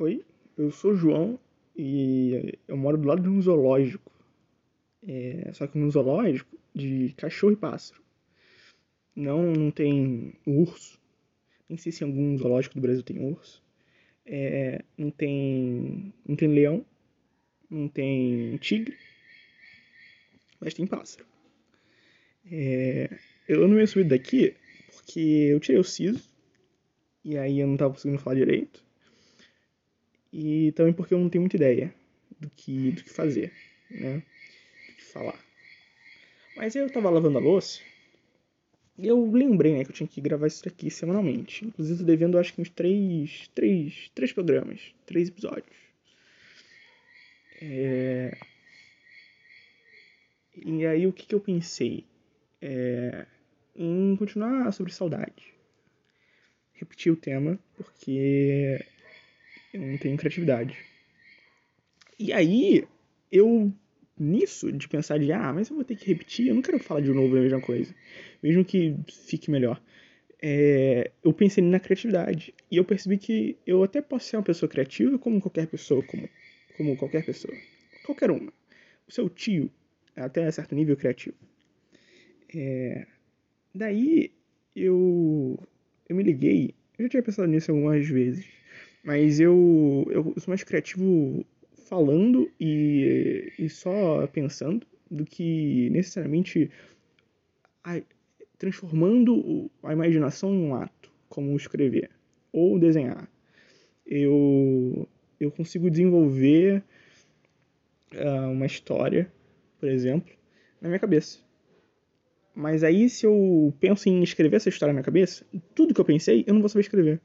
Oi, eu sou o João e eu moro do lado de um zoológico. É, só que um zoológico de cachorro e pássaro. Não, não tem urso. Nem sei se em algum zoológico do Brasil tem urso. É, não tem. Não tem leão. Não tem tigre. Mas tem pássaro. É, eu não ia subir daqui porque eu tirei o siso. E aí eu não tava conseguindo falar direito. E também porque eu não tenho muita ideia do que, do que fazer, né? Do que falar. Mas eu tava lavando a louça e eu lembrei, né, que eu tinha que gravar isso aqui semanalmente. Inclusive, tô devendo, acho que uns três, três, três programas, três episódios. É... E aí, o que, que eu pensei? É... Em continuar sobre saudade. Repetir o tema, porque eu não tenho criatividade. E aí, eu, nisso, de pensar de, ah, mas eu vou ter que repetir, eu não quero falar de novo a mesma coisa, mesmo que fique melhor. É, eu pensei na criatividade. E eu percebi que eu até posso ser uma pessoa criativa como qualquer pessoa, como, como qualquer pessoa. Qualquer uma. O seu tio, até certo nível criativo. É, daí, eu, eu me liguei, eu já tinha pensado nisso algumas vezes, mas eu, eu sou mais criativo falando e, e só pensando do que necessariamente a, transformando a imaginação em um ato, como escrever ou desenhar. Eu, eu consigo desenvolver uh, uma história, por exemplo, na minha cabeça. Mas aí, se eu penso em escrever essa história na cabeça, tudo que eu pensei, eu não vou saber escrever.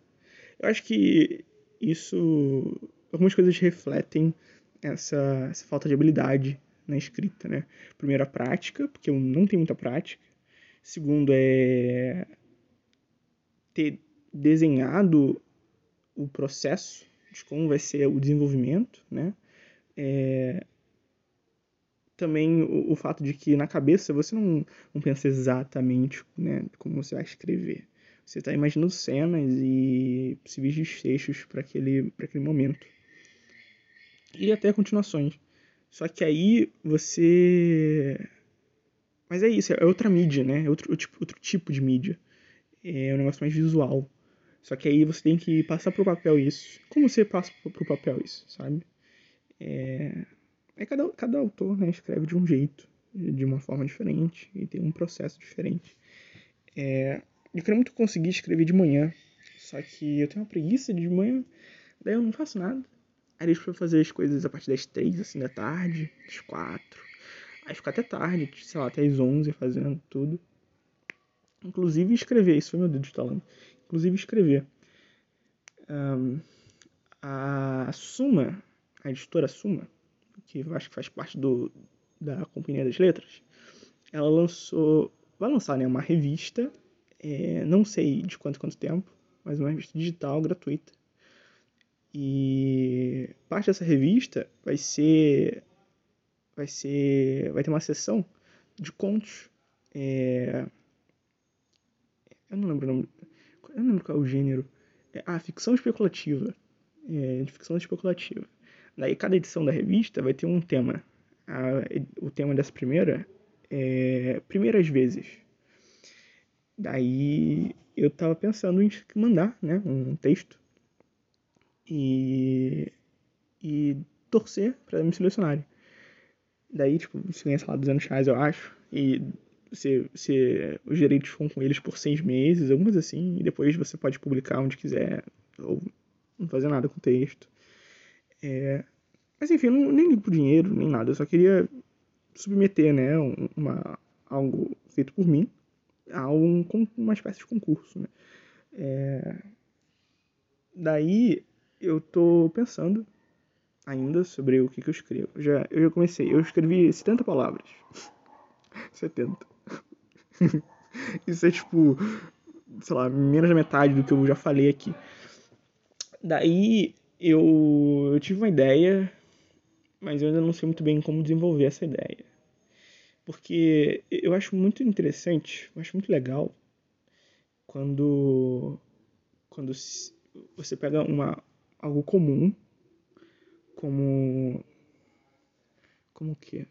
Eu acho que isso algumas coisas refletem essa, essa falta de habilidade na escrita, né? Primeiro a prática, porque eu não tenho muita prática. Segundo é ter desenhado o processo de como vai ser o desenvolvimento, né? É... Também o, o, fato de que na cabeça você não, não pensa exatamente né, como você vai escrever. Você está imaginando cenas e possíveis desfechos para aquele, aquele momento. E até continuações. Só que aí você. Mas é isso, é outra mídia, né? É outro, outro tipo de mídia. É um negócio mais visual. Só que aí você tem que passar pro papel isso. Como você passa pro papel isso, sabe? É, é cada, cada autor né, escreve de um jeito, de uma forma diferente, e tem um processo diferente. É, eu queria muito conseguir escrever de manhã. Só que eu tenho uma preguiça de manhã. Daí eu não faço nada. Aí deixo pra fazer as coisas a partir das três, assim, da tarde, das quatro. Aí ficar até tarde, sei lá, até as onze fazendo tudo. Inclusive escrever, isso foi meu dedo instalando. Inclusive escrever. Um, a Suma, a editora Suma, que eu acho que faz parte do, da Companhia das Letras, ela lançou, vai lançar né, uma revista é, não sei de quanto quanto tempo, mas uma revista digital gratuita. E parte dessa revista vai ser vai ser vai ter uma sessão de contos. É, eu não lembro o nome, eu não lembro qual é o gênero. É, ah, ficção especulativa. É, ficção especulativa. Daí cada edição da revista vai ter um tema. A, o tema dessa primeira é Primeiras Vezes. Daí eu tava pensando em mandar, né, um texto e, e torcer para me selecionarem. Daí, tipo, você ganha, sei lá, 200 reais, eu acho, e você, você, os direitos ficam com eles por seis meses, algumas assim, e depois você pode publicar onde quiser, ou não fazer nada com o texto. É, mas enfim, não, nem ligo pro dinheiro, nem nada, eu só queria submeter, né, uma, algo feito por mim, a um, uma espécie de concurso. Né? É... Daí eu tô pensando ainda sobre o que, que eu escrevo. Já, eu já comecei, eu escrevi 70 palavras. 70. Isso é tipo, sei lá, menos da metade do que eu já falei aqui. Daí eu, eu tive uma ideia, mas eu ainda não sei muito bem como desenvolver essa ideia. Porque eu acho muito interessante, eu acho muito legal quando, quando você pega uma, algo comum, como. Como o quê?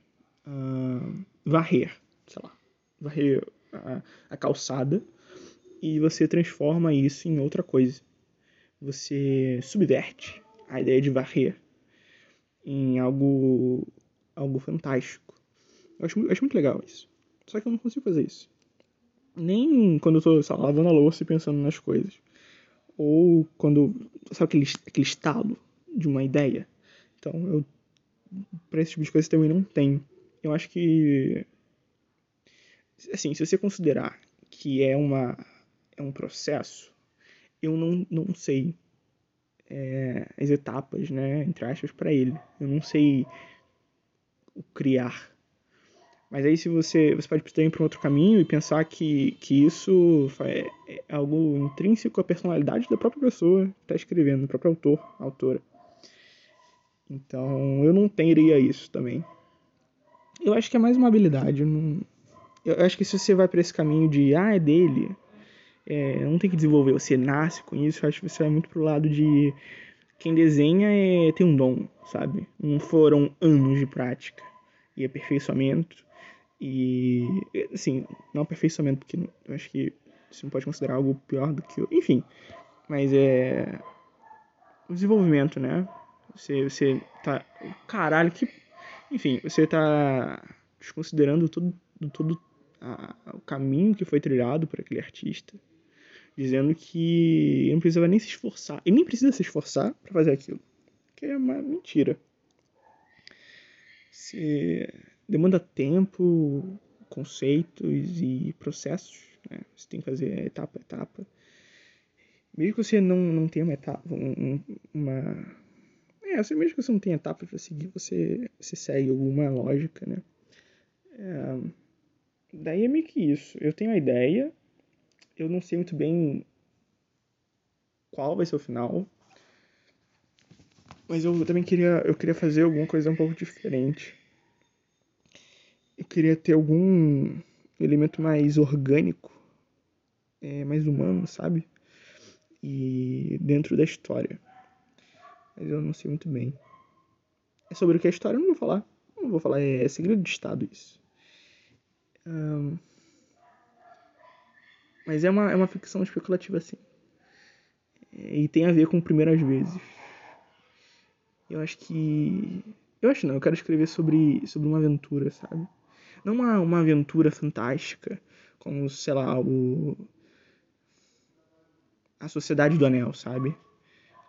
Uh, varrer, sei lá. Varrer a, a calçada e você transforma isso em outra coisa. Você subverte a ideia de varrer em algo, algo fantástico. Eu acho, acho muito legal isso. Só que eu não consigo fazer isso. Nem quando eu tô lá, lavando a louça e pensando nas coisas. Ou quando. Sabe aquele, aquele estalo de uma ideia? Então, eu. Pra esse tipo de coisa também não tem. Eu acho que. Assim, se você considerar que é uma é um processo, eu não, não sei é, as etapas, né, entre aspas, para ele. Eu não sei o criar. Mas aí se você, você pode ir para um outro caminho e pensar que, que isso é, é algo intrínseco à personalidade da própria pessoa que está escrevendo, do próprio autor, autora. Então eu não teria isso também. Eu acho que é mais uma habilidade. Eu, não, eu acho que se você vai para esse caminho de ah, é dele, é, não tem que desenvolver, você nasce com isso. Eu acho que você vai muito pro lado de quem desenha é, tem um dom, sabe? Não foram anos de prática e aperfeiçoamento. E, assim, não aperfeiçoamento, porque eu acho que você não pode considerar algo pior do que. Enfim, mas é. O desenvolvimento, né? Você, você tá. Caralho, que. Enfim, você tá desconsiderando todo, todo a, o caminho que foi trilhado por aquele artista dizendo que não precisava nem se esforçar. Ele nem precisa se esforçar para fazer aquilo. Que é uma mentira. Se demanda tempo, conceitos e processos. Né? Você tem que fazer etapa a etapa. Mesmo que você não, não tenha uma etapa, um, uma... É, mesmo que você não tenha etapa para seguir, você, você segue alguma lógica, né? É, daí é meio que isso. Eu tenho a ideia, eu não sei muito bem qual vai ser o final. Mas eu também queria, eu queria fazer alguma coisa um pouco diferente. Eu queria ter algum elemento mais orgânico, é, mais humano, sabe? E dentro da história. Mas eu não sei muito bem. É sobre o que a história eu não vou falar. Não vou falar, é, segredo de Estado isso. Um, mas é uma, é uma ficção especulativa, assim. E tem a ver com primeiras vezes. Eu acho que. Eu acho não, eu quero escrever sobre, sobre uma aventura, sabe? Não uma, uma aventura fantástica, como, sei lá, o. A Sociedade do Anel, sabe?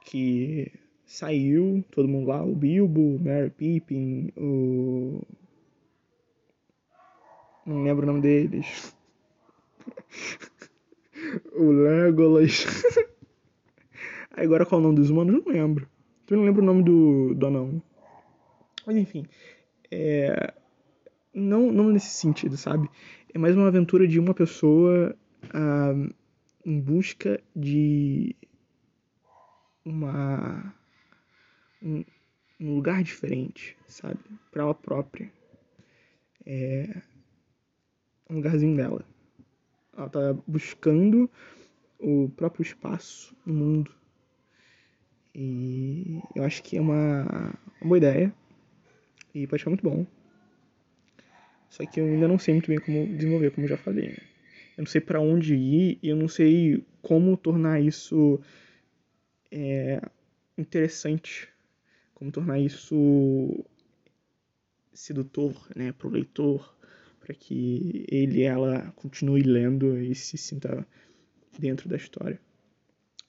Que saiu, todo mundo lá, o Bilbo, o Mary Pippin, o. Não lembro o nome deles. o Legolas. Agora qual é o nome dos humanos? Não lembro. Eu não lembro o nome do, do anão. Mas enfim. É... Não, não nesse sentido, sabe? É mais uma aventura de uma pessoa ah, em busca de uma um, um lugar diferente, sabe? Para ela própria. É um lugarzinho dela. Ela tá buscando o próprio espaço no mundo. E eu acho que é uma, uma boa ideia. E pode ficar muito bom. Só que eu ainda não sei muito bem como desenvolver, como já falei. Né? Eu não sei para onde ir e eu não sei como tornar isso é, interessante. Como tornar isso sedutor né, para o leitor para que ele e ela continue lendo e se sinta dentro da história.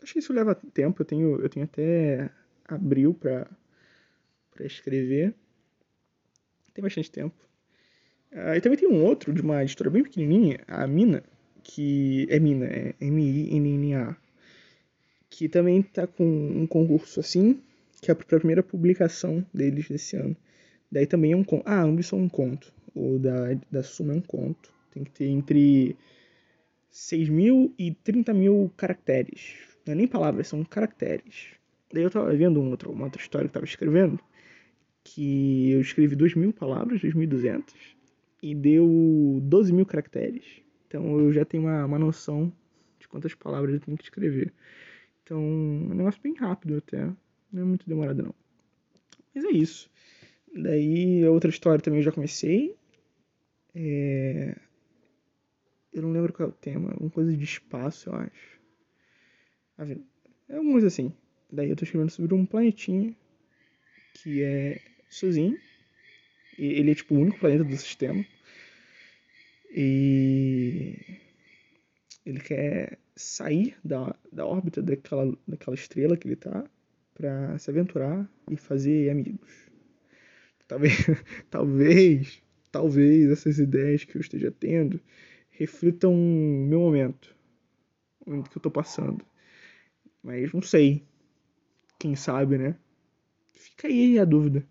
Acho que isso leva tempo, eu tenho, eu tenho até abril para escrever. Tem bastante tempo. Uh, e também tem um outro de uma editora bem pequenininha, a Mina, que é Mina, é M-I-N-N-A, que também tá com um concurso assim, que é a primeira publicação deles desse ano. Daí também é um conto. Ah, ambos são um conto o da, da Suma é um conto. Tem que ter entre 6 mil e 30 mil caracteres. Não é nem palavras, são caracteres. Daí eu tava vendo um outro, uma outra história que eu tava escrevendo, que eu escrevi 2 mil palavras, 2.200, e deu 12 mil caracteres. Então eu já tenho uma, uma noção de quantas palavras eu tenho que escrever. Então é um negócio bem rápido até, não é muito demorado não. Mas é isso. Daí, a outra história também eu já comecei. É... Eu não lembro qual é o tema. Alguma coisa de espaço, eu acho. É alguma coisa assim. Daí eu tô escrevendo sobre um planetinha que é sozinho. Ele é tipo o único planeta do sistema. E ele quer sair da, da órbita daquela, daquela estrela que ele tá para se aventurar e fazer amigos. Talvez, talvez, talvez essas ideias que eu esteja tendo reflitam meu momento, o momento que eu tô passando. Mas não sei. Quem sabe, né? Fica aí a dúvida.